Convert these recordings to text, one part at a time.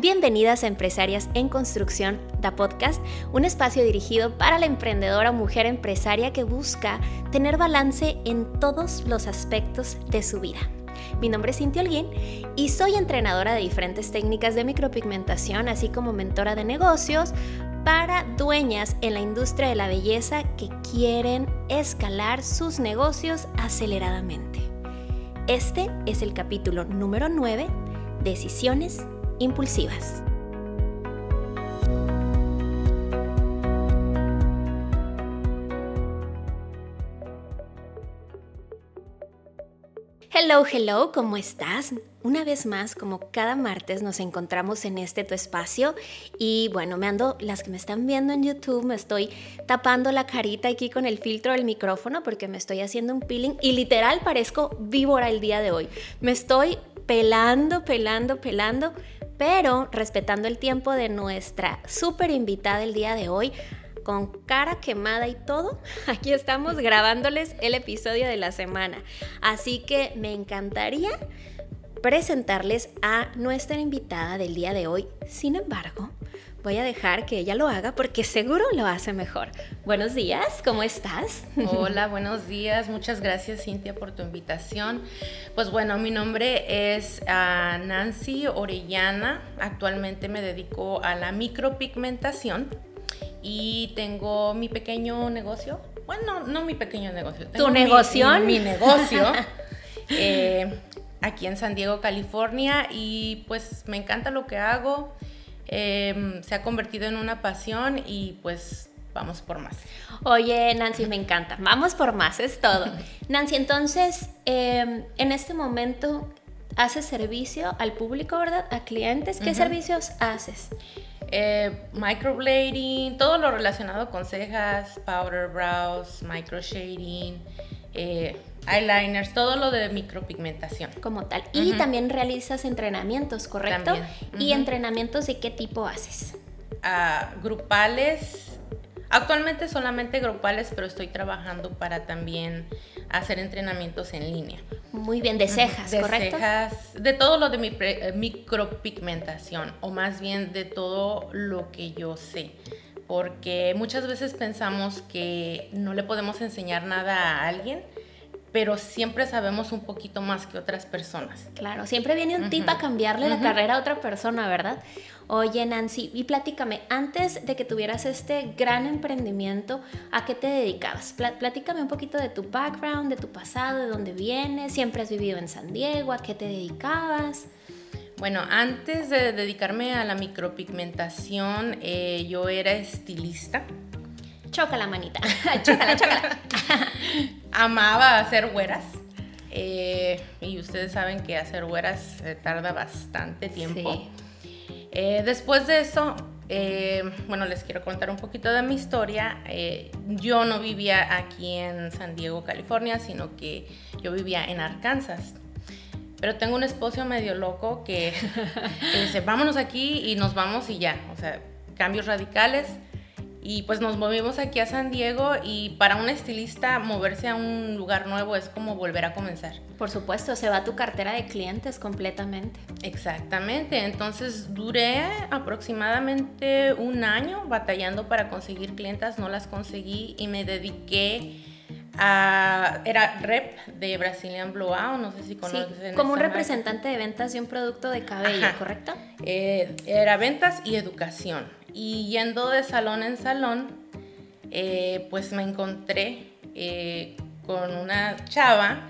Bienvenidas a Empresarias en Construcción, Da Podcast, un espacio dirigido para la emprendedora mujer empresaria que busca tener balance en todos los aspectos de su vida. Mi nombre es Cintia Holguín y soy entrenadora de diferentes técnicas de micropigmentación, así como mentora de negocios para dueñas en la industria de la belleza que quieren escalar sus negocios aceleradamente. Este es el capítulo número 9, Decisiones impulsivas. Hello, hello, ¿cómo estás? Una vez más, como cada martes, nos encontramos en este tu espacio y bueno, me ando, las que me están viendo en YouTube, me estoy tapando la carita aquí con el filtro del micrófono porque me estoy haciendo un peeling y literal parezco víbora el día de hoy. Me estoy pelando, pelando, pelando pero respetando el tiempo de nuestra súper invitada el día de hoy, con cara quemada y todo, aquí estamos grabándoles el episodio de la semana. Así que me encantaría presentarles a nuestra invitada del día de hoy. Sin embargo, voy a dejar que ella lo haga porque seguro lo hace mejor. Buenos días, ¿cómo estás? Hola, buenos días. Muchas gracias Cintia por tu invitación. Pues bueno, mi nombre es ah, Nancy Orellana. Actualmente me dedico a la micropigmentación y tengo mi pequeño negocio. Bueno, no mi pequeño negocio. ¿Tu negocio? Mi, negocio. Eh, aquí en San Diego, California. Y pues me encanta lo que hago. Em, se ha convertido en una pasión y pues vamos por más. Oye, Nancy, me encanta. Vamos por más, es todo. Nancy, entonces, em, en este momento haces servicio al público, ¿verdad? A clientes. ¿Qué servicios haces? Eh, microblading, todo lo relacionado con cejas, powder brows, microshading, eh, eyeliners, todo lo de micropigmentación. Como tal. Y también realizas entrenamientos, ¿correcto? ¿Y entrenamientos de qué tipo haces? Ah, grupales. Actualmente solamente grupales, pero estoy trabajando para también hacer entrenamientos en línea. Muy bien, de cejas, de ¿correcto? Cejas, de todo lo de mi eh, micropigmentación, o más bien de todo lo que yo sé porque muchas veces pensamos que no le podemos enseñar nada a alguien, pero siempre sabemos un poquito más que otras personas. Claro, siempre viene un tip a cambiarle la carrera a otra persona, ¿verdad? Oye, Nancy, y platícame, antes de que tuvieras este gran emprendimiento, ¿a qué te dedicabas? platícame un poquito de tu background, de tu pasado, de dónde vienes, siempre has vivido en San Diego, ¿a qué te dedicabas? Bueno, antes de dedicarme a la micropigmentación, eh, yo era estilista. Choca la manita, chócala, chócala. Amaba hacer güeras. Eh, y ustedes saben que hacer güeras tarda bastante tiempo. Eh, después de eso, bueno, les quiero contar un poquito de mi historia. yo no vivía aquí en San Diego, California, sino que yo vivía en Arkansas. Pero tengo un esposo medio loco que, dice, vámonos aquí y nos vamos y ya. O sea, cambios radicales. Y pues nos movimos aquí a San Diego y para un estilista moverse a un lugar nuevo es como volver a comenzar. Por supuesto, se va tu cartera de clientes completamente. Exactamente, entonces duré aproximadamente un año batallando para conseguir clientas, no las conseguí y me dediqué era rep de Brazilian Blowout, no sé si conocen. como un representante de ventas de un producto de cabello, ¿correcto? Eh, era ventas y educación. Y yendo de salón en salón, eh, pues me encontré eh, con una chava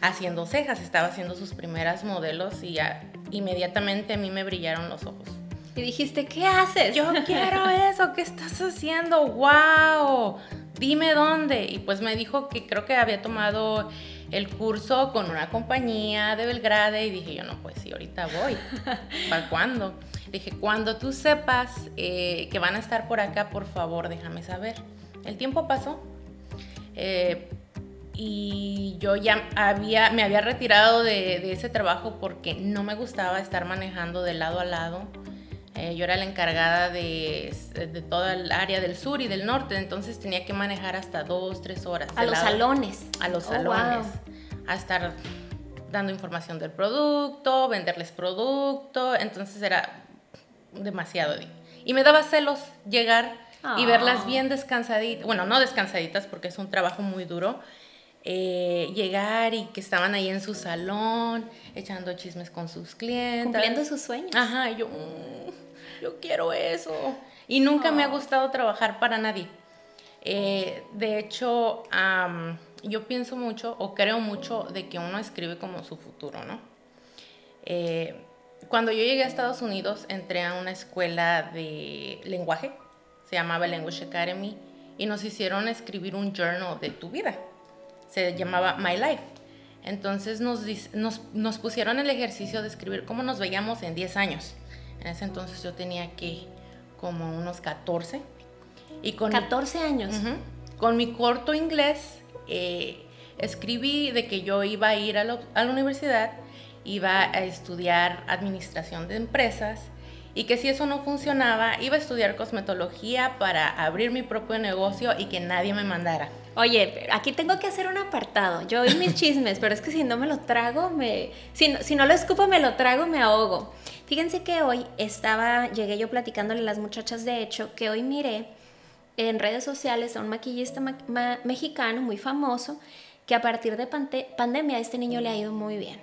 haciendo cejas, estaba haciendo sus primeras modelos y inmediatamente a mí me brillaron los ojos. Y dijiste, ¿qué haces? Yo quiero eso, ¿qué estás haciendo? ¡Wow! Dime dónde. Y pues me dijo que creo que había tomado el curso con una compañía de Belgrade y dije yo, no, pues sí, ahorita voy. ¿Para cuándo? Dije, cuando tú sepas eh, que van a estar por acá, por favor, déjame saber. El tiempo pasó. Eh, y yo ya había, me había retirado de, de, ese trabajo porque no me gustaba estar manejando de lado a lado eh, yo era la encargada de, de, toda el área del sur y del norte, entonces tenía que manejar hasta dos, tres horas. A los salones. A los oh, salones. A estar dando información del producto, venderles producto. Entonces era demasiado. Y me daba celos llegar y verlas Ah. bien descansaditas, bueno, no descansaditas porque es un trabajo muy duro, eh, llegar y que estaban ahí en su salón, echando chismes con sus clientes. Cumpliendo sus sueños. Ajá, yo, "Mm, yo quiero eso. Y nunca me ha gustado trabajar para nadie. Eh, de hecho, yo pienso mucho o creo mucho de que uno escribe como su futuro, ¿no? Eh, cuando yo llegué a Estados Unidos, entré a una escuela de lenguaje, se llamaba Language Academy, y nos hicieron escribir un journal de tu vida. Se llamaba My Life. Entonces nos, dis- nos, nos pusieron el ejercicio de escribir cómo nos veíamos en 10 años. En ese entonces yo tenía que como unos 14. Y con mi- 14 años. Ujú. Con mi corto inglés, eh, escribí de que yo iba a ir a la, a la universidad, iba a estudiar administración de empresas y que si eso no funcionaba, iba a estudiar cosmetología para abrir mi propio negocio y que nadie me mandara. Oye, aquí tengo que hacer un apartado. Yo oí mis chismes, pero es que si no me lo trago, me. Si no, si no lo escupo, me lo trago, me ahogo. Fíjense que hoy estaba, llegué yo platicándole a las muchachas, de hecho, que hoy miré en redes sociales a un maquillista ma- ma- mexicano muy famoso, que a partir de pandemia a este niño le ha ido muy bien.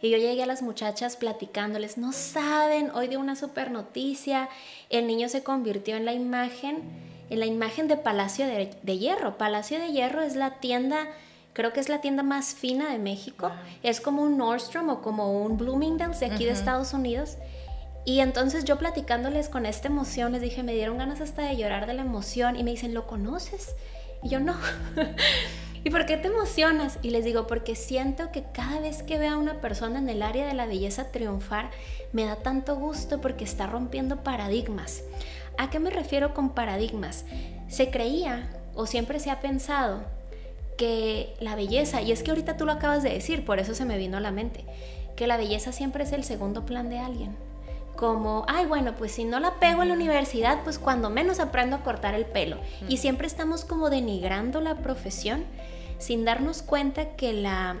Y yo llegué a las muchachas platicándoles, no saben, hoy dio una super noticia, el niño se convirtió en la imagen, en la imagen de Palacio de Hierro. Palacio de Hierro es la tienda, creo que es la tienda más fina de México, Wow. es como un Nordstrom o como un Bloomingdale's de aquí de. Estados Unidos. Y entonces yo platicándoles con esta emoción, les dije, me dieron ganas hasta de llorar de la emoción y me dicen, ¿lo conoces? Y yo no. ¿Y por qué te emocionas? Y les digo, porque siento que cada vez que veo a una persona en el área de la belleza triunfar, me da tanto gusto porque está rompiendo paradigmas. ¿A qué me refiero con paradigmas? Se creía o siempre se ha pensado que la belleza, y es que ahorita tú lo acabas de decir, por eso se me vino a la mente, que la belleza siempre es el segundo plan de alguien. Como, ay, bueno, pues si no la pego en la universidad, pues cuando menos aprendo a cortar el pelo. Y siempre estamos como denigrando la profesión sin darnos cuenta que la,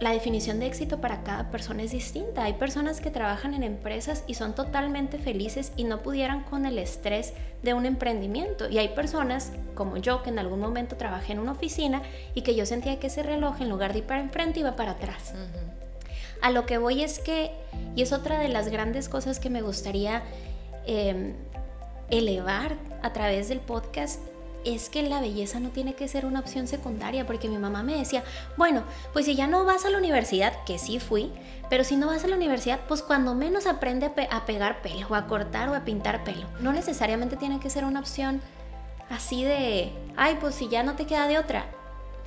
la definición de éxito para cada persona es distinta. Hay personas que trabajan en empresas y son totalmente felices y no pudieran con el estrés de un emprendimiento. Y hay personas como yo que en algún momento trabajé en una oficina y que yo sentía que ese reloj en lugar de ir para enfrente iba para atrás. A lo que voy es que, y es otra de las grandes cosas que me gustaría eh, elevar a través del podcast, es que la belleza no tiene que ser una opción secundaria, porque mi mamá me decía, bueno, pues si ya no vas a la universidad, que sí fui, pero si no vas a la universidad, pues cuando menos aprende a, pe- a pegar pelo, o a cortar o a pintar pelo. No necesariamente tiene que ser una opción así de, ay, pues si ya no te queda de otra.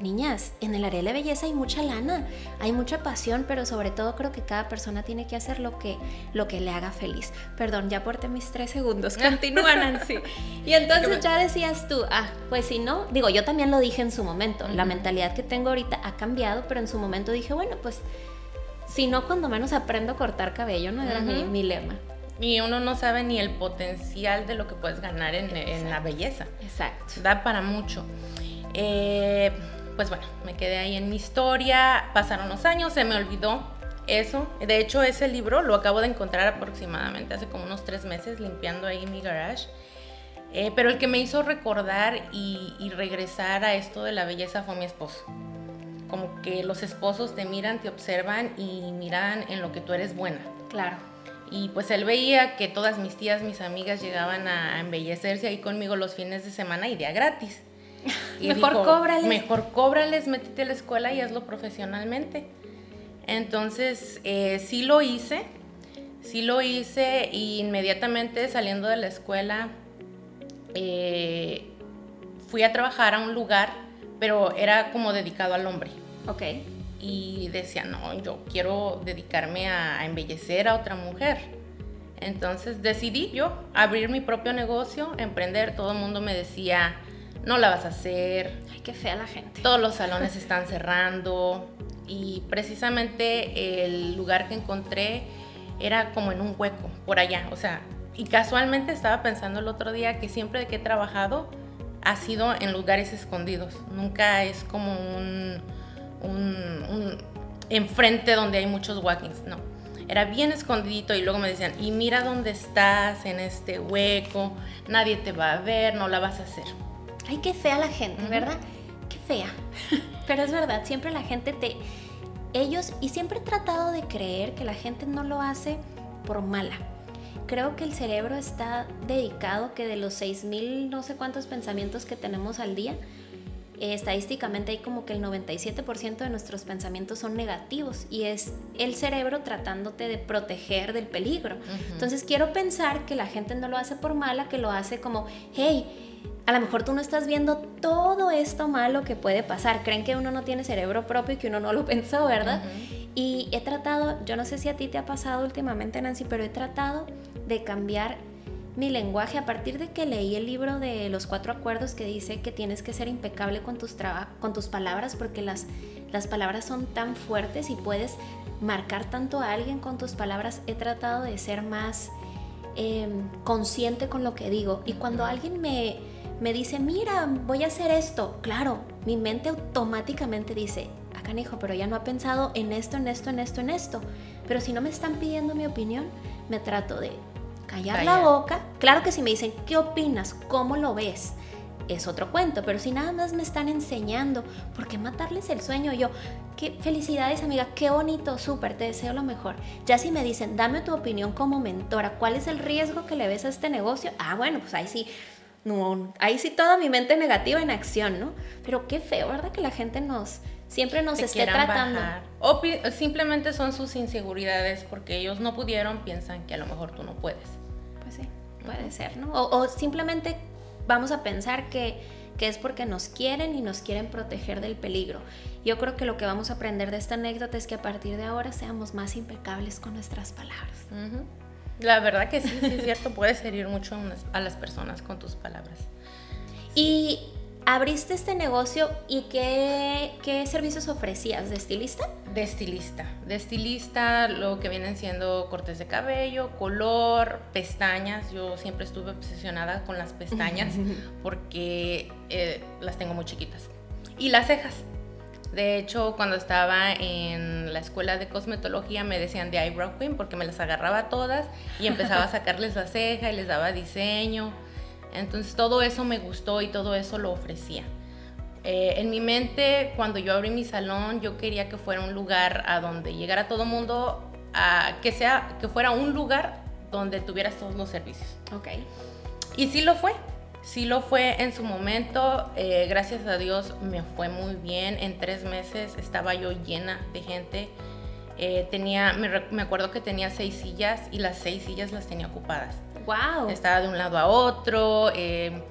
Niñas, en el área de la belleza hay mucha lana, hay mucha pasión, pero sobre todo creo que cada persona tiene que hacer lo que, lo que le haga feliz. Perdón, ya aporté mis tres segundos. Continúa, Nancy. Y entonces ya decías tú, ah, pues si no, digo, yo también lo dije en su momento. La mentalidad que tengo ahorita ha cambiado, pero en su momento dije, bueno, pues si no, cuando menos aprendo a cortar cabello, ¿no? Era mi, Ujú. mi lema. Y uno no sabe ni el potencial de lo que puedes ganar en, en la belleza. Exacto. Da para mucho. Eh, pues bueno, me quedé ahí en mi historia, pasaron los años, se me olvidó eso. De hecho, ese libro lo acabo de encontrar aproximadamente hace como unos tres meses, limpiando ahí mi garage. Eh, pero el que me hizo recordar y, y regresar a esto de la belleza fue mi esposo. Como que los esposos te miran, te observan y miran en lo que tú eres buena. Claro. Y pues él veía que todas mis tías, mis amigas llegaban a embellecerse ahí conmigo los fines de semana y día gratis. Y Mejor cóbrales. Mejor cóbrales, métete a la escuela y hazlo profesionalmente. Entonces, eh, sí lo hice, sí lo hice y inmediatamente saliendo de la escuela eh, fui a trabajar a un lugar, pero era como dedicado al hombre Ok. y decía, no, yo quiero dedicarme a, a embellecer a otra mujer. Entonces decidí yo abrir mi propio negocio, emprender. Todo el mundo me decía, no la vas a hacer, Ay, qué fea la gente. todos los salones están cerrando. Y precisamente el lugar que encontré era como en un hueco, por allá. O sea, y casualmente estaba pensando el otro día que siempre que he trabajado ha sido en lugares escondidos. Nunca es como un, un, un enfrente donde hay muchos walk-ins, no. era bien escondidito y luego me decían, y mira dónde estás, en este hueco, nadie te va a ver, no la vas a hacer. Ay, qué fea la gente, ¿verdad? Qué fea. Pero es verdad, siempre la gente te... Ellos, y siempre he tratado de creer que la gente no lo hace por mala. Creo que el cerebro está dedicado que de los 6.000 no sé cuántos pensamientos que tenemos al día, eh, estadísticamente hay como que el 97% de nuestros pensamientos son negativos y es el cerebro tratándote de proteger del peligro. Entonces quiero pensar que la gente no lo hace por mala, que lo hace como, hey, a lo mejor tú no estás viendo todo esto malo que puede pasar. Creen que uno no tiene cerebro propio y que uno no lo pensó, ¿verdad? Y he tratado, yo no sé si a ti te ha pasado últimamente, Nancy, pero he tratado de cambiar mi lenguaje a partir de que leí el libro de los cuatro acuerdos que dice que tienes que ser impecable con tus, con tus palabras porque las, las palabras son tan fuertes y puedes marcar tanto a alguien con tus palabras. He tratado de ser más em, consciente con lo que digo y cuando alguien me, me dice, mira, voy a hacer esto, claro, mi mente automáticamente dice, acá hijo, pero ya no ha pensado en esto, en esto, en esto, en esto. Pero si no me están pidiendo mi opinión, me trato de callar la boca. Claro que si me dicen, ¿qué opinas? ¿Cómo lo ves? Es otro cuento, pero si nada más me están enseñando, ¿por qué matarles el sueño? Yo, qué felicidades amiga, qué bonito, súper, te deseo lo mejor. Ya si me dicen, dame tu opinión como mentora, ¿cuál es el riesgo que le ves a este negocio? Ah, bueno, pues ahí sí, no, ahí sí toda mi mente negativa en acción, ¿no? Pero qué feo, ¿verdad? Que la gente nos, siempre nos esté tratando. O simplemente son sus inseguridades porque ellos no pudieron, piensan que a lo mejor tú no puedes. Puede ser, ¿no? O, simplemente vamos a pensar que, que, es porque nos quieren y nos quieren proteger del peligro. Yo creo que lo que vamos a aprender de esta anécdota es que a partir de ahora seamos más impecables con nuestras palabras. La verdad que sí, sí es cierto, puedes herir mucho a las personas con tus palabras. Y abriste este negocio y qué, qué, servicios ofrecías? ¿De estilista? De estilista. De estilista, lo que vienen siendo cortes de cabello, color, pestañas. Yo siempre estuve obsesionada con las pestañas porque eh, las tengo muy chiquitas. Y las cejas. De hecho, cuando estaba en la escuela de cosmetología me decían de eyebrow queen porque me las agarraba todas y empezaba a sacarles la ceja y les daba diseño. Entonces todo eso me gustó y todo eso lo ofrecía. Eh, en mi mente, cuando yo abrí mi salón, yo quería que fuera un lugar a donde llegara todo mundo, a, que, sea, que fuera un lugar donde tuvieras todos los servicios. Ok. Y sí lo fue, sí lo fue en su momento. Eh, gracias a Dios me fue muy bien. En tres meses estaba yo llena de gente. Eh, tenía, me, me acuerdo que tenía seis sillas y las seis sillas las tenía ocupadas. Wow. Estaba de un lado a otro. Eh,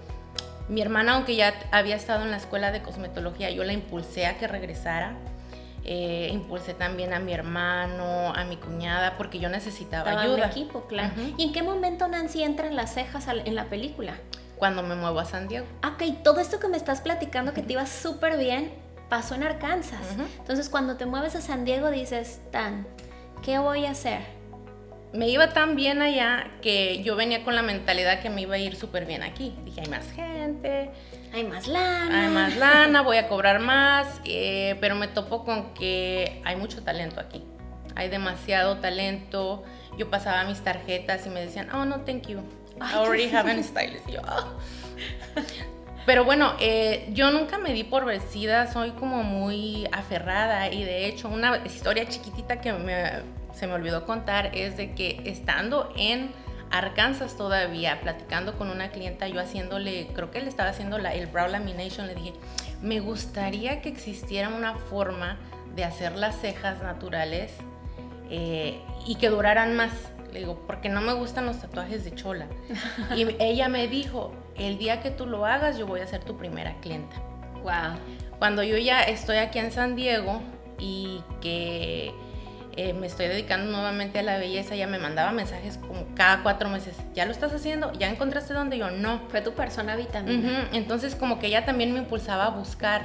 mi hermana, aunque ya había estado en la escuela de cosmetología, yo la impulsé a que regresara. Eh, impulsé también a mi hermano, a mi cuñada, porque yo necesitaba Estaba ayuda. equipo, claro. ¿Y en qué momento Nancy entra en las cejas en la película? Cuando me muevo a San Diego. Ok, todo esto que me estás platicando que te iba súper bien, pasó en Arkansas. Entonces, cuando te mueves a San Diego, dices, Tan, ¿qué voy a hacer? Me iba tan bien allá que yo venía con la mentalidad que me iba a ir súper bien aquí. Dije, hay más gente. Hay más lana. Hay más lana, voy a cobrar más. Eh, pero me topo con que hay mucho talento aquí. Hay demasiado talento. Yo pasaba mis tarjetas y me decían, oh, no, thank you. I already have an stylist. yo, oh". Pero bueno, eh, yo nunca me di por vencida, soy como muy aferrada y de hecho una historia chiquitita que me, se me olvidó contar es de que estando en Arkansas todavía, platicando con una clienta, yo haciéndole, creo que le estaba haciendo la, el brow lamination, le dije, me gustaría que existiera una forma de hacer las cejas naturales eh, y que duraran más. Le digo, porque no me gustan los tatuajes de chola. Y ella me dijo, el día que tú lo hagas, yo voy a ser tu primera clienta. Wow. Cuando yo ya estoy aquí en San Diego y que eh, me estoy dedicando nuevamente a la belleza, ella me mandaba mensajes como cada cuatro meses, ¿ya lo estás haciendo? ¿Ya encontraste dónde yo? No. Fue tu persona vitamina. Entonces como que ella también me impulsaba a buscar.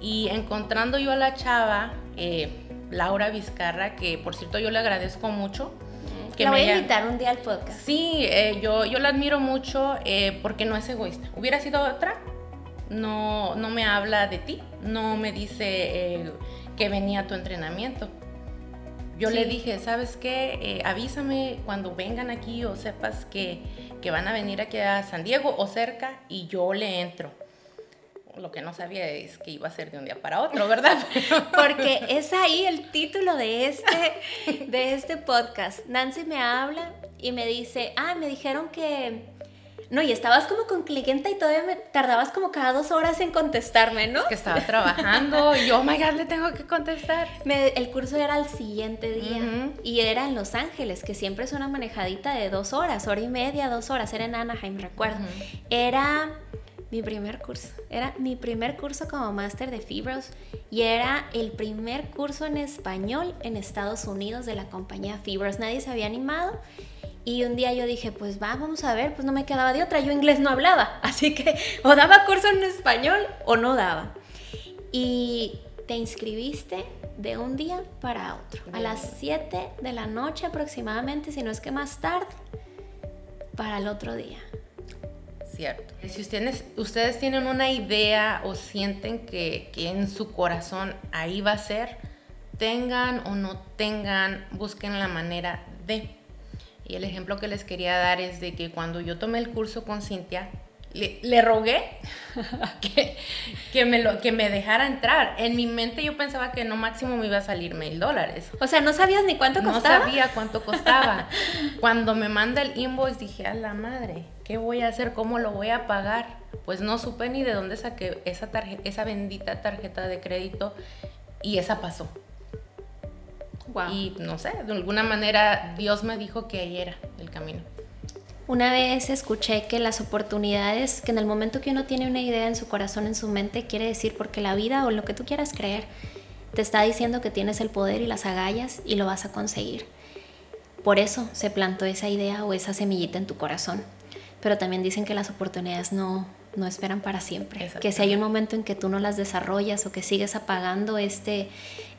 Y encontrando yo a la chava, eh, Laura Vizcarra, que por cierto yo le agradezco mucho. Que la voy a invitar un día al podcast. Sí, eh, yo, yo la admiro mucho porque no es egoísta. Hubiera sido otra, no, no me habla de ti, no me dice que venía a tu entrenamiento Yo le dije, ¿sabes qué? Eh, avísame cuando vengan aquí o sepas que, que van a venir aquí a San Diego o cerca y yo le entro. Lo que no sabía es que iba a ser de un día para otro, ¿verdad? Porque es ahí el título de este, de este podcast. Nancy me habla y me dice, ah, me dijeron que... No, y estabas como con clienta y todavía me tardabas como cada dos horas en contestarme, ¿no? que estaba trabajando y yo, oh my God, le tengo que contestar. Me- el curso era al siguiente día y era en Los Ángeles, que siempre es una manejadita de dos horas, hora y media, dos horas. Era en Anaheim, recuerdo. Era mi primer curso. Era mi primer curso como máster de Fibros y era el primer curso en español en Estados Unidos de la compañía Fibros. Nadie se había animado. Y un día yo dije, pues va, vamos a ver, pues no me quedaba de otra, yo inglés no hablaba, así que o daba curso en español o no daba. Y te inscribiste de un día para otro, a las 7 de la noche aproximadamente, si no es que más tarde, para el otro día. Cierto. Si ustedes, ustedes tienen una idea o sienten que, que en su corazón ahí va a ser, tengan o no tengan, busquen la manera de. Y el ejemplo que les quería dar es de que cuando yo tomé el curso con Cintia, le, le rogué que, que, me lo, que me dejara entrar. En mi mente yo pensaba que no máximo me iba a salir mil dólares. O sea, no sabías ni cuánto No costaba. sabía cuánto costaba. Cuando me manda el invoice dije, a la madre, ¿qué voy a hacer? ¿Cómo lo voy a pagar? Pues no supe ni de dónde saqué esa, esa bendita tarjeta de crédito y esa pasó. Y no sé, de alguna manera Dios me dijo que ahí era el camino. Una vez escuché que las oportunidades, que en el momento que uno tiene una idea en su corazón, en su mente, quiere decir porque la vida o lo que tú quieras creer te está diciendo que tienes el poder y las agallas y lo vas a conseguir. Por eso se plantó esa idea o esa semillita en tu corazón. Pero también dicen que las oportunidades no, no esperan para siempre. Que si hay un momento en que tú no las desarrollas o que sigues apagando este,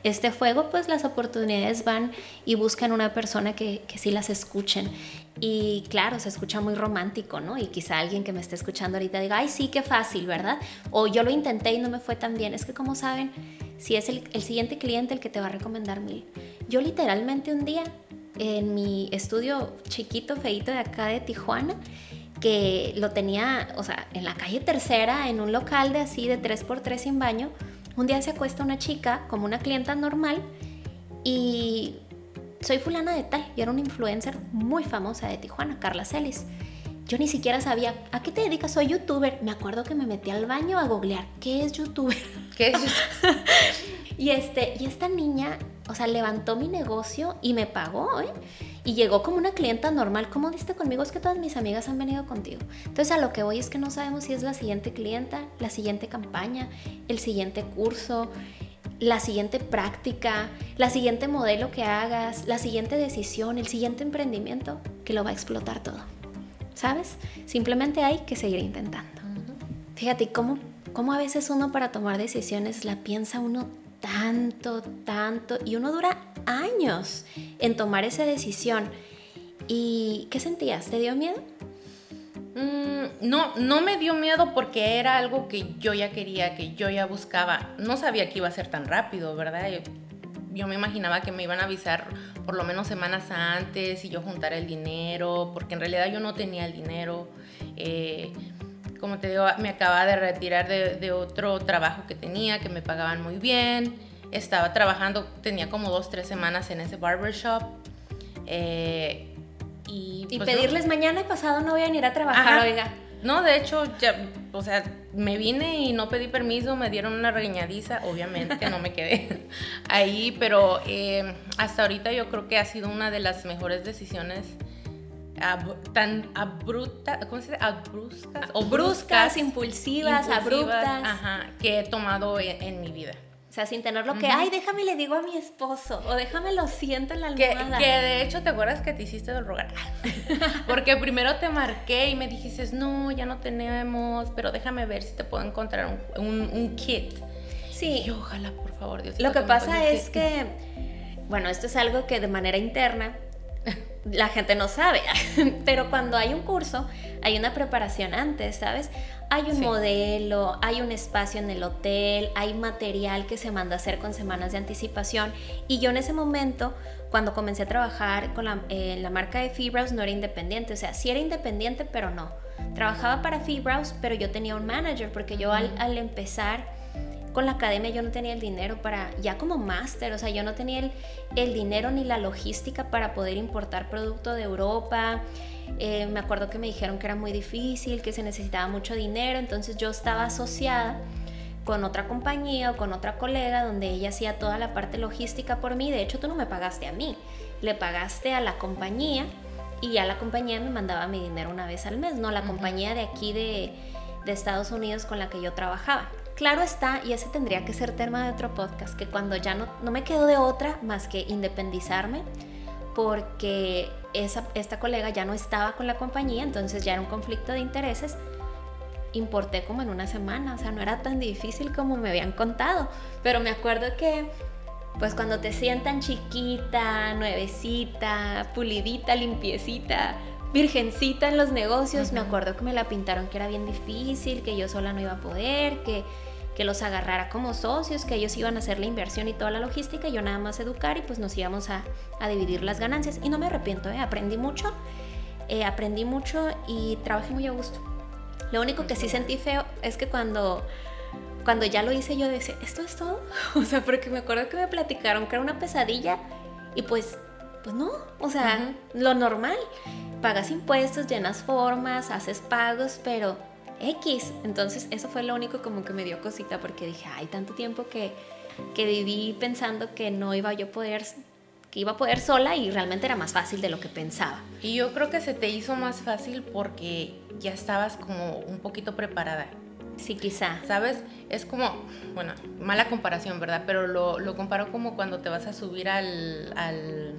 este fuego, pues las oportunidades van y buscan una persona que, que sí las escuchen. Y claro, se escucha muy romántico, ¿no? Y quizá alguien que me esté escuchando ahorita diga, ay, sí, qué fácil, ¿verdad? O yo lo intenté y no me fue tan bien. Es que como saben, si es el, el siguiente cliente el que te va a recomendar mil. Yo literalmente un día en mi estudio chiquito, feito de acá de Tijuana, que lo tenía, o sea, en la calle tercera, en un local de así de 3x3 sin baño, un día se acuesta una chica como una clienta normal y soy fulana de tal y era una influencer muy famosa de Tijuana, Carla Celis. Yo ni siquiera sabía, ¿a qué te dedicas? Soy youtuber. Me acuerdo que me metí al baño a googlear, ¿qué es youtuber? ¿Qué es? Y, este, y esta niña, o sea, levantó mi negocio y me pagó, ¿eh? Y llegó como una clienta normal. ¿Cómo diste conmigo? Es que todas mis amigas han venido contigo. Entonces, a lo que voy es que no sabemos si es la siguiente clienta, la siguiente campaña, el siguiente curso, la siguiente práctica, la siguiente modelo que hagas, la siguiente decisión, el siguiente emprendimiento que lo va a explotar todo. ¿Sabes? Simplemente hay que seguir intentando. Fíjate, ¿y ¿cómo, cómo a veces uno para tomar decisiones la piensa uno tanto, tanto, y uno dura años en tomar esa decisión. ¿Y qué sentías? ¿Te dio miedo? Mm, no, no me dio miedo porque era algo que yo ya quería, que yo ya buscaba. No sabía que iba a ser tan rápido, ¿verdad? Yo, yo me imaginaba que me iban a avisar por lo menos semanas antes y yo juntar el dinero, porque en realidad yo no tenía el dinero. Eh, como te digo, me acababa de retirar de, de otro trabajo que tenía, que me pagaban muy bien. Estaba trabajando, tenía como dos, tres semanas en ese barbershop. Eh, y, Y pues, no. pedirles mañana y pasado no voy a ir a trabajar, Ajá. oiga. No, de hecho, ya, o sea, me vine y no pedí permiso, me dieron una regañadiza, obviamente no me quedé ahí, pero eh, hasta ahorita yo creo que ha sido una de las mejores decisiones ab- tan abruptas, ¿cómo se dice? Abruscas o bruscas, impulsivas, abruptas. ajá, que he tomado en, en mi vida. O sea, sin tener lo que, ay, déjame le digo a mi esposo, o déjame lo siento en la Que, almohada. que de hecho, ¿te acuerdas que te hiciste del rogar? Porque primero te marqué y me dijiste, no, ya no tenemos, pero déjame ver si te puedo encontrar un, un- un kit. Sí, Y ojalá, por favor, Dios. Lo que pasa es que, bueno, esto es algo que de manera interna la gente no sabe, pero cuando hay un curso, hay una preparación antes, ¿sabes? Hay un modelo, hay un espacio en el hotel, hay material que se manda a hacer con semanas de anticipación. Y yo en ese momento, cuando comencé a trabajar con la, eh, la marca de Fibrows, no era independiente. O sea, sí era independiente, pero no. Trabajaba para Fibrows, pero yo tenía un manager, porque yo al, al empezar con la academia yo no tenía el dinero para, ya como máster, o sea, yo no tenía el, el, dinero ni la logística para poder importar producto de Europa. Eh, me acuerdo que me dijeron que era muy difícil, que se necesitaba mucho dinero, entonces yo estaba asociada con otra compañía o con otra colega donde ella hacía toda la parte logística por mí. De hecho, tú no me pagaste a mí, le pagaste a la compañía y ya la compañía me mandaba mi dinero una vez al mes, no la compañía de aquí de, de Estados Unidos con la que yo trabajaba. Claro está, y ese tendría que ser tema de otro podcast, que cuando ya no, no me quedo de otra más que independizarme, porque esa, esta colega ya no estaba con la compañía, entonces ya era un conflicto de intereses, importé como en una semana, o sea, no era tan difícil como me habían contado, pero me acuerdo que pues cuando te sientan chiquita, nuevecita, pulidita, limpiecita, virgencita en los negocios, uh -huh. me acuerdo que me la pintaron que era bien difícil, que yo sola no iba a poder, que, que los agarrara como socios, que ellos iban a hacer la inversión y toda la logística, y yo nada más educar y pues nos íbamos a, a dividir las ganancias. Y no me arrepiento, ¿eh? aprendí mucho, eh, aprendí mucho y trabajé muy a gusto. Lo único que sí sentí feo es que cuando, cuando ya lo hice yo decía, ¿esto es todo? O sea, porque me acuerdo que me platicaron que era una pesadilla y pues, pues no, o sea, uh -huh. lo normal. Pagas impuestos, llenas formas, haces pagos, pero X. Entonces eso fue lo único como que me dio cosita porque dije, hay tanto tiempo que, que viví pensando que no iba yo a poder que iba a poder sola y realmente era más fácil de lo que pensaba. Y yo creo que se te hizo más fácil porque ya estabas como un poquito preparada. Sí, quizá. ¿Sabes? Es como, bueno, mala comparación, ¿verdad? Pero lo, lo comparo como cuando te vas a subir al, al,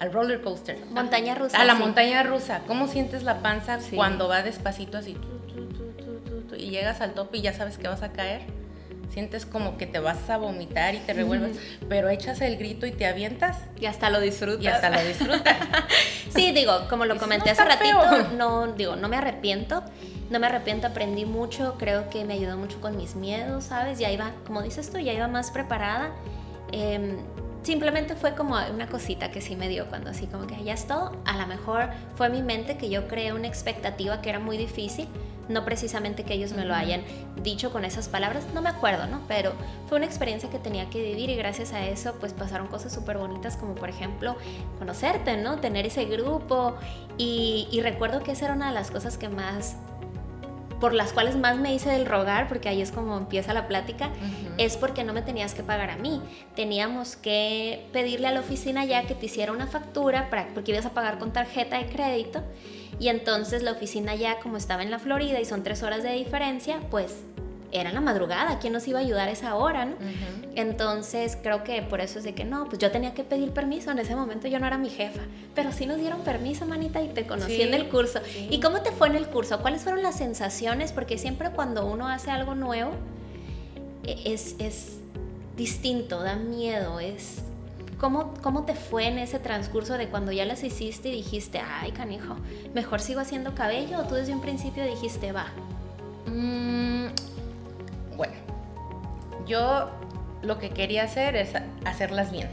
al roller coaster. Montaña rusa. A la sí. montaña rusa. ¿Cómo sientes la panza sí. cuando va despacito así? y llegas al tope y ya sabes que vas a caer. Sientes como que te vas a vomitar y te revuelves, mm. pero echas el grito y te avientas. Y hasta lo disfrutas. Y hasta lo disfrutas. sí, digo, como lo comenté no hace ratito, feo. no, digo, no me arrepiento. No me arrepiento, aprendí mucho, creo que me ayudó mucho con mis miedos, ¿sabes? Ya iba, como dices tú, ya iba más preparada. Eh, simplemente fue como una cosita que sí me dio cuando así como que ya es todo. A lo mejor fue mi mente que yo creé una expectativa que era muy difícil, no precisamente que ellos me lo hayan dicho con esas palabras, no me acuerdo, ¿no? Pero fue una experiencia que tenía que vivir y gracias a eso pues pasaron cosas súper bonitas como por ejemplo conocerte, ¿no? Tener ese grupo y, y recuerdo que esa era una de las cosas que más por las cuales más me hice del rogar, porque ahí es como empieza la plática, uh -huh. es porque no me tenías que pagar a mí. Teníamos que pedirle a la oficina ya que te hiciera una factura, para, porque ibas a pagar con tarjeta de crédito. Y entonces la oficina ya, como estaba en la Florida y son tres horas de diferencia, pues era la madrugada, ¿quién nos iba a ayudar a esa hora, no? Uh -huh. Entonces creo que por eso es de que no, pues yo tenía que pedir permiso, en ese momento yo no era mi jefa, pero sí nos dieron permiso, manita, y te conocí sí, en el curso. Sí. ¿Y cómo te fue en el curso? ¿Cuáles fueron las sensaciones? Porque siempre cuando uno hace algo nuevo, e, es, es distinto, da miedo, es... ¿Cómo, ¿Cómo te fue en ese transcurso de cuando ya las hiciste y dijiste, ay, canijo, mejor sigo haciendo cabello? ¿O tú desde un principio dijiste, va? Mm, yo lo que quería hacer es hacerlas bien.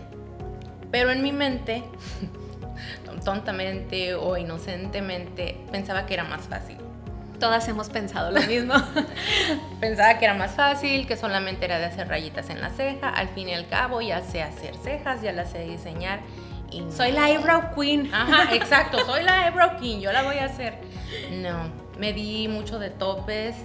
Pero en mi mente, tontamente o inocentemente, pensaba que era más fácil. Todas hemos pensado lo mismo. pensaba que era más fácil, que solamente era de hacer rayitas en la ceja. Al fin y al cabo ya sé hacer cejas, ya las sé diseñar. Y no. Soy la eyebrow queen. Ajá, exacto, soy la eyebrow queen, yo la voy a hacer. No, me di mucho de topes,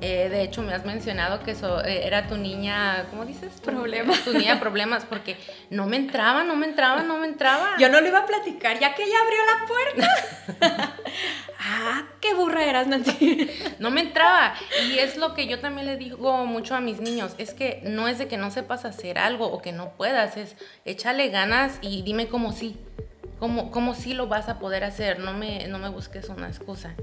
eh, de hecho, me has mencionado que so, eh, era tu niña, ¿cómo dices? Problemas. Tu niña problemas, porque no me entraba, no me entraba, no me entraba. Yo no lo iba a platicar, ya que ella abrió la puerta. ah, qué burra eras, Nancy. no me entraba. Y es lo que yo también le digo mucho a mis niños, es que no es de que no sepas hacer algo o que no puedas, es échale ganas y dime cómo sí. Como, como si lo vas a poder hacer, no me, no me busques una excusa.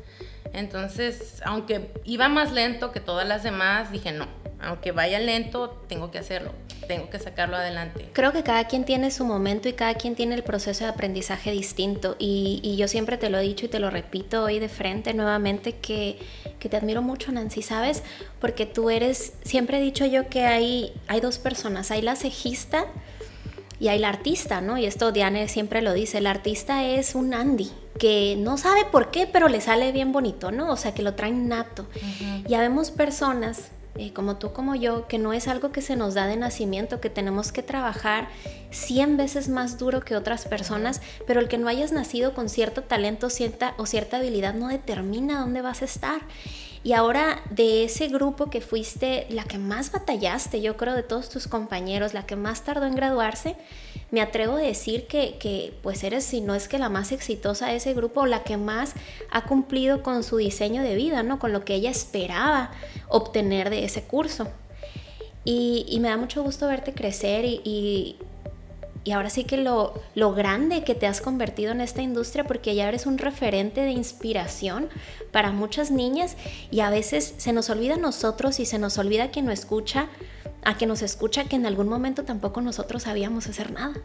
Entonces, aunque iba más lento que todas las demás, dije no, aunque vaya lento, tengo que hacerlo, tengo que sacarlo adelante. Creo que cada quien tiene su momento y cada quien tiene el proceso de aprendizaje distinto y, y yo siempre te lo he dicho y te lo repito hoy de frente nuevamente que, que, te admiro mucho Nancy, ¿sabes? Porque tú eres, siempre he dicho yo que hay, hay dos personas, hay la cejista, y hay la artista, ¿no? Y esto Diane siempre lo dice, el artista es un Andy, que no sabe por qué, pero le sale bien bonito, ¿no? O sea, que lo traen nato. Ya vemos personas eh, como tú como yo, que no es algo que se nos da de nacimiento, que tenemos que trabajar 100 veces más duro que otras personas, pero el que no hayas nacido con cierto talento cierta, o cierta habilidad no determina dónde vas a estar. Y ahora de ese grupo que fuiste la que más batallaste, yo creo, de todos tus compañeros, la que más tardó en graduarse, me atrevo a decir que, que pues eres, si no es que la más exitosa de ese grupo, la que más ha cumplido con su diseño de vida, ¿no? Con lo que ella esperaba obtener de ese curso. Y, me da mucho gusto verte crecer y ahora sí que lo, lo, grande que te has convertido en esta industria porque ya eres un referente de inspiración para muchas niñas y a veces se nos olvida a nosotros y se nos olvida quien nos escucha, a que nos escucha que en algún momento tampoco nosotros sabíamos hacer nada.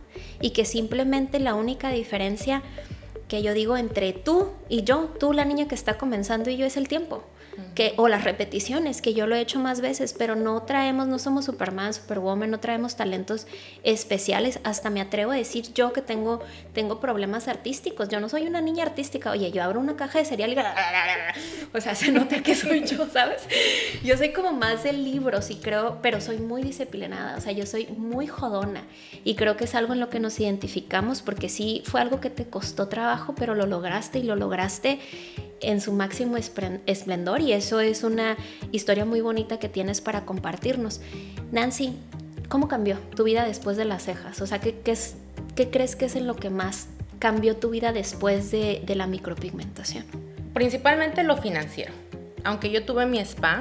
Y que simplemente la única diferencia que yo digo entre tú y yo, tú la niña que está comenzando y yo es el tiempo que, o las repeticiones, que yo lo he hecho más veces, pero no traemos, no somos Superman, Superwoman, no traemos talentos especiales. Hasta me atrevo a decir yo que tengo, tengo problemas artísticos. Yo no soy una niña artística. Oye, yo abro una caja de cereal y... O sea, se nota que soy yo, ¿sabes? Yo soy como más de libros y creo, pero soy muy disciplinada. O sea, yo soy muy jodona y creo que es algo en lo que nos identificamos porque sí fue algo que te costó trabajo, pero lo lograste y lo lograste en su máximo esplendor y eso es una historia muy bonita que tienes para compartirnos. Nancy, ¿cómo cambió tu vida después de las cejas? O sea, ¿qué, es, qué crees que es en lo que más cambió tu vida después de, de la micropigmentación? Principalmente lo financiero. Aunque yo tuve mi spa,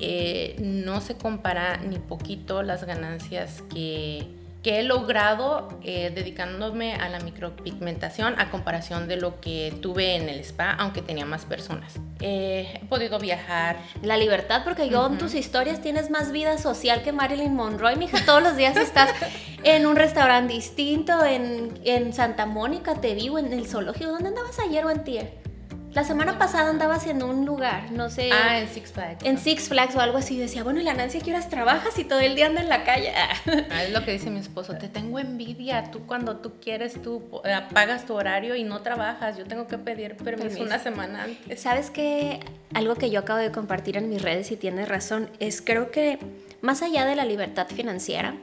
eh, no se compara ni poquito las ganancias que que he logrado eh, dedicándome a la micropigmentación a comparación de lo que tuve en el spa, aunque tenía más personas. Eh, he podido viajar. La libertad, porque yo en tus historias tienes más vida social que Marilyn Monroe, mija. Todos los días estás en un restaurante distinto, en, en Santa Mónica, te vivo, en el zoológico. ¿Dónde andabas ayer o antier? La semana pasada andabas en un lugar, no sé. Ah, en Six Flags. En Six Flags o algo así. Decía, bueno, ¿y la Nancy qué horas trabajas y todo el día anda en la calle? Ah, es lo que dice mi esposo. Te tengo envidia. Tú cuando tú quieres, tú pagas tu horario y no trabajas. Yo tengo que pedir permiso, una semana antes. ¿Sabes qué? Algo que yo acabo de compartir en mis redes y tienes razón es creo que más allá de la libertad financiera,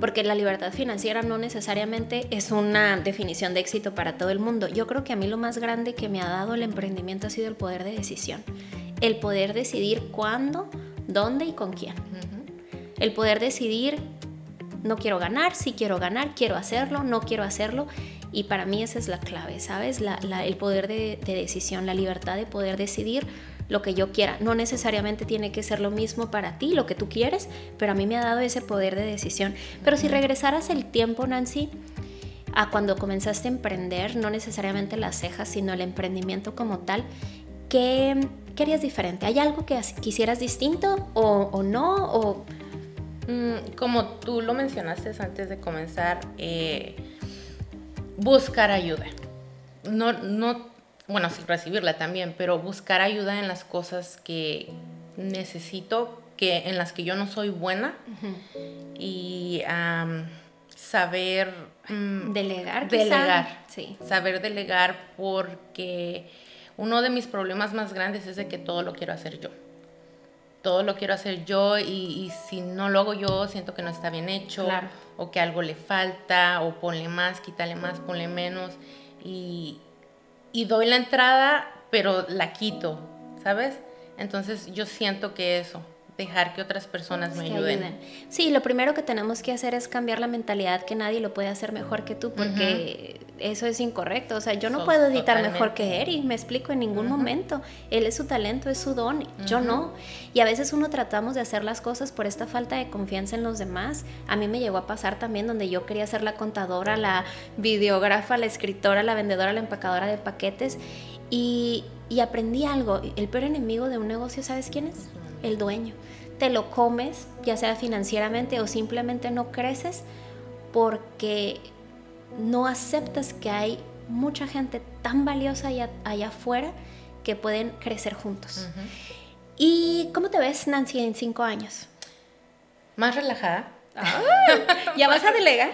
porque la libertad financiera no necesariamente es una definición de éxito para todo el mundo. Yo creo que a mí lo más grande que me ha dado el emprendimiento ha sido el poder de decisión, el poder decidir cuándo, dónde y con quién. El poder decidir, no quiero ganar, sí quiero ganar, quiero hacerlo, no quiero hacerlo. Y para mí esa es la clave, ¿sabes? el poder de decisión, la libertad de poder decidir lo que yo quiera. No necesariamente tiene que ser lo mismo para ti, lo que tú quieres, pero a mí me ha dado ese poder de decisión. Pero si regresaras el tiempo, Nancy, a cuando comenzaste a emprender, no necesariamente las cejas, sino el emprendimiento como tal, ¿qué querías diferente? ¿Hay algo que quisieras distinto o, no? O... Mm, como tú lo mencionaste antes de comenzar, eh, buscar ayuda. No, no bueno, sí, recibirla también, pero buscar ayuda en las cosas que necesito, que, en las que yo no soy buena y saber... Mm, delegar. Delegar, sí. Saber delegar porque uno de mis problemas más grandes es de que todo lo quiero hacer yo. Todo lo quiero hacer yo y, y si no lo hago yo siento que no está bien hecho o que algo le falta o ponle más, quítale más, ponle menos y, y doy la entrada, pero la quito, ¿sabes? Entonces yo siento que eso, dejar que otras personas me ayuden. Sí, lo primero que tenemos que hacer es cambiar la mentalidad que nadie lo puede hacer mejor que tú, porque eso es incorrecto. O sea, yo no puedo editar mejor que Eri, me explico en ningún momento. Él es su talento, es su don, yo no. Y a veces uno tratamos de hacer las cosas por esta falta de confianza en los demás. A mí me llegó a pasar también donde yo quería ser la contadora, la videógrafa, la escritora, la vendedora, la empacadora de paquetes. Y, y aprendí algo. El peor enemigo de un negocio, ¿sabes quién es? El dueño. Te lo comes, ya sea financieramente o simplemente no creces porque no aceptas que hay mucha gente tan valiosa allá, afuera que pueden crecer juntos. ¿Y cómo te ves, Nancy, en cinco años? Más relajada. ya vas a delegar.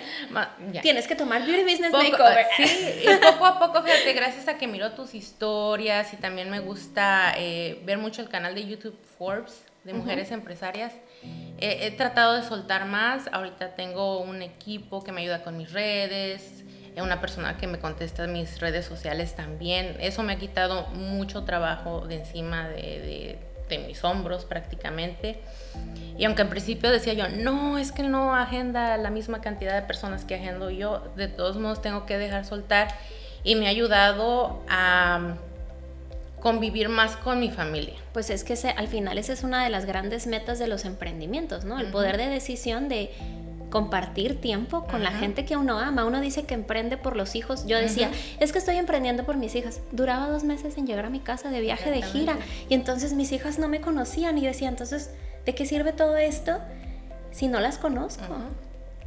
Tienes que tomar Beauty Business Makeover. Sí, y poco a poco, fíjate, gracias a que miro tus historias y también me gusta eh, ver mucho el canal de YouTube Forbes de mujeres empresarias. he tratado de soltar más. Ahorita tengo un equipo que me ayuda con mis redes, una persona que me contesta en mis redes sociales también. Eso me ha quitado mucho trabajo de encima de, de, mis hombros prácticamente. Y aunque en principio decía yo, no, es que no agenda la misma cantidad de personas que agendo yo, de todos modos tengo que dejar soltar y me ha ayudado a convivir más con mi familia. Pues es que al final esa es una de las grandes metas de los emprendimientos, ¿no? El poder de decisión de compartir tiempo con la gente que uno ama. Uno dice que emprende por los hijos. Yo decía, es que estoy emprendiendo por mis hijas. Duraba dos meses en llegar a mi casa de viaje, de gira. Y entonces mis hijas no me conocían y decía, entonces, ¿de qué sirve todo esto si no las conozco?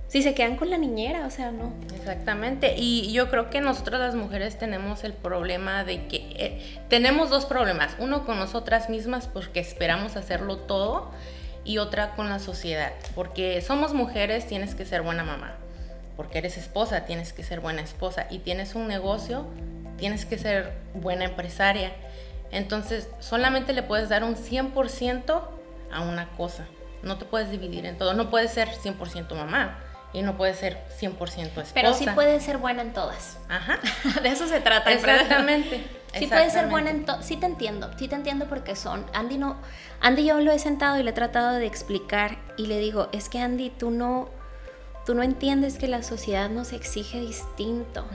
Si se quedan con la niñera, o sea, no. Exactamente. Y yo creo que nosotras las mujeres tenemos el problema de que eh, tenemos dos problemas. Uno con nosotras mismas porque esperamos hacerlo todo y otra con la sociedad. Porque somos mujeres, tienes que ser buena mamá. Porque eres esposa, tienes que ser buena esposa. Y tienes un negocio, tienes que ser buena empresaria. Entonces, solamente le puedes dar un 100% a una cosa. No te puedes dividir en todo. No puedes ser 100% mamá y no puede ser 100% esposa. Pero sí puede ser buena en todas. Ajá. De eso se trata. Exactamente. sí puede ser buena en todas. Sí te entiendo, sí te entiendo porque son. Andy no. Andy yo lo he sentado y le he tratado de explicar y le digo, es que Andy, tú no, tú no entiendes que la sociedad nos exige distinto.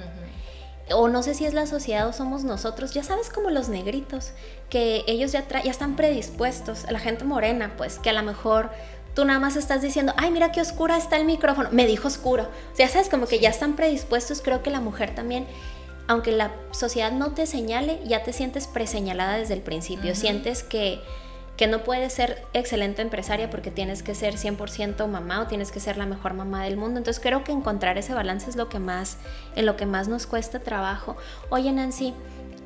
O no sé si es la sociedad o somos nosotros, ya sabes como los negritos, que ellos ya, ya están predispuestos, la gente morena, pues, que a lo mejor tú nada más estás diciendo, ay, mira qué oscura está el micrófono. Me dijo oscuro. O sea, sabes, como que ya están predispuestos. Creo que la mujer también, aunque la sociedad no te señale, ya te sientes preseñalada desde el principio. Sientes que, que no puedes ser excelente empresaria porque tienes que ser 100% mamá o tienes que ser la mejor mamá del mundo. Entonces creo que encontrar ese balance es lo que más, en lo que más nos cuesta trabajo. Oye, Nancy,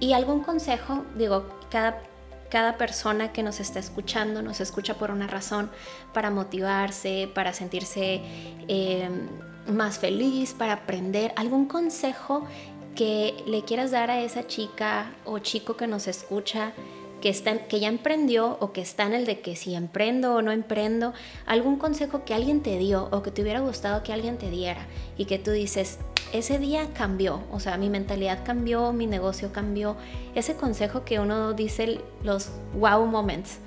¿y algún consejo? Digo, cada cada persona que nos está escuchando nos escucha por una razón, para motivarse, para sentirse em, más feliz, para aprender. ¿Algún consejo que le quieras dar a esa chica o chico que nos escucha? Que, está, que ya emprendió o que está en el de que si emprendo o no emprendo, algún consejo que alguien te dio o que te hubiera gustado que alguien te diera y que tú dices, ese día cambió, o sea, mi mentalidad cambió, mi negocio cambió. Ese consejo que uno dice, los wow moments,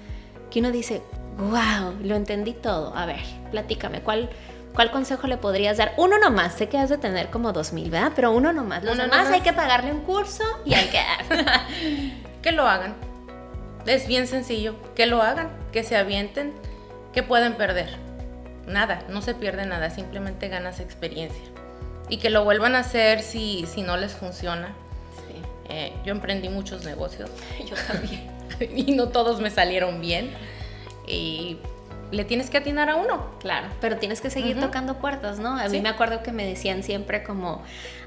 que uno dice, wow, lo entendí todo. A ver, platícame, ¿cuál, cuál consejo le podrías dar? Uno nomás, sé que has de tener como dos mil, ¿verdad? Pero uno nomás. Los demás hay que pagarle un curso y hay que... que lo hagan. Es bien sencillo, que lo hagan, que se avienten, que pueden perder. Nada, no se pierde nada, simplemente ganas experiencia y que lo vuelvan a hacer si, si no les funciona. Sí. Eh, yo emprendí muchos negocios. Yo también. y no todos me salieron bien. Y le tienes que atinar a uno. Claro, pero tienes que seguir tocando puertas, ¿no? A mí me acuerdo que me decían siempre como,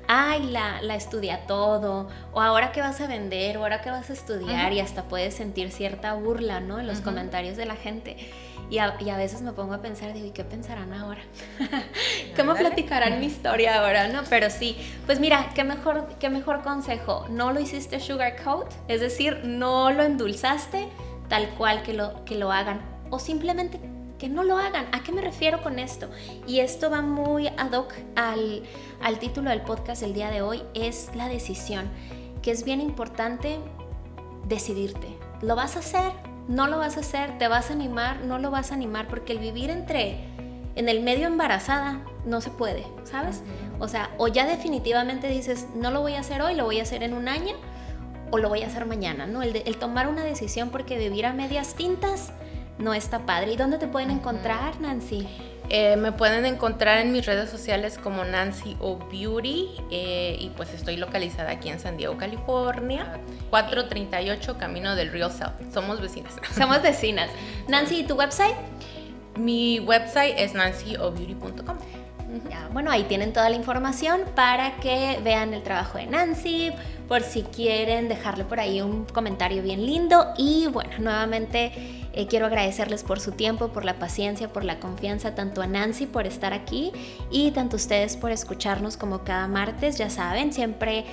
ay, la, la, estudia todo, o ahora que vas a vender, o ahora que vas a estudiar, y hasta puedes sentir cierta burla, ¿no? En los comentarios de la gente. Y a, veces me pongo a pensar, digo, ¿y qué pensarán ahora? ¿Cómo platicarán mi historia ahora? No, pero sí, pues mira, qué mejor, qué mejor consejo. No lo hiciste sugar coat, es decir, no lo endulzaste tal cual que lo, que lo hagan. O simplemente que no lo hagan. ¿A qué me refiero con esto? Y esto va muy ad hoc al, al título del podcast del día de hoy, es la decisión, que es bien importante decidirte. ¿Lo vas a hacer? no lo vas a hacer, te vas a animar, no lo vas a animar, porque el vivir entre, en el medio embarazada no se puede, ¿sabes? O sea, o ya definitivamente dices, no lo voy a hacer hoy, lo voy a hacer en un año, o lo voy a hacer mañana, ¿no? El, el tomar una decisión porque vivir a medias tintas no está padre. ¿Y dónde te pueden encontrar, Nancy? Eh, me pueden encontrar en mis redes sociales como Nancy O Beauty eh, y pues estoy localizada aquí en San Diego, California, 438 Camino del Río South. Somos vecinas. Somos vecinas. Nancy, ¿y tu website? Mi website es nancyobeauty.com. bueno, ahí tienen toda la información para que vean el trabajo de Nancy, por si quieren dejarle por ahí un comentario bien lindo. Y bueno, nuevamente eh, quiero agradecerles por su tiempo, por la paciencia, por la confianza, tanto a Nancy por estar aquí y tanto a ustedes por escucharnos como cada martes. Ya saben, siempre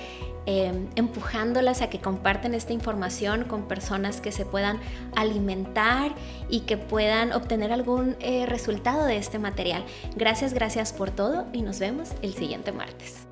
em, empujándolas a que comparten esta información con personas que se puedan alimentar y que puedan obtener algún eh, resultado de este material. Gracias, gracias por todo y nos vemos el siguiente martes.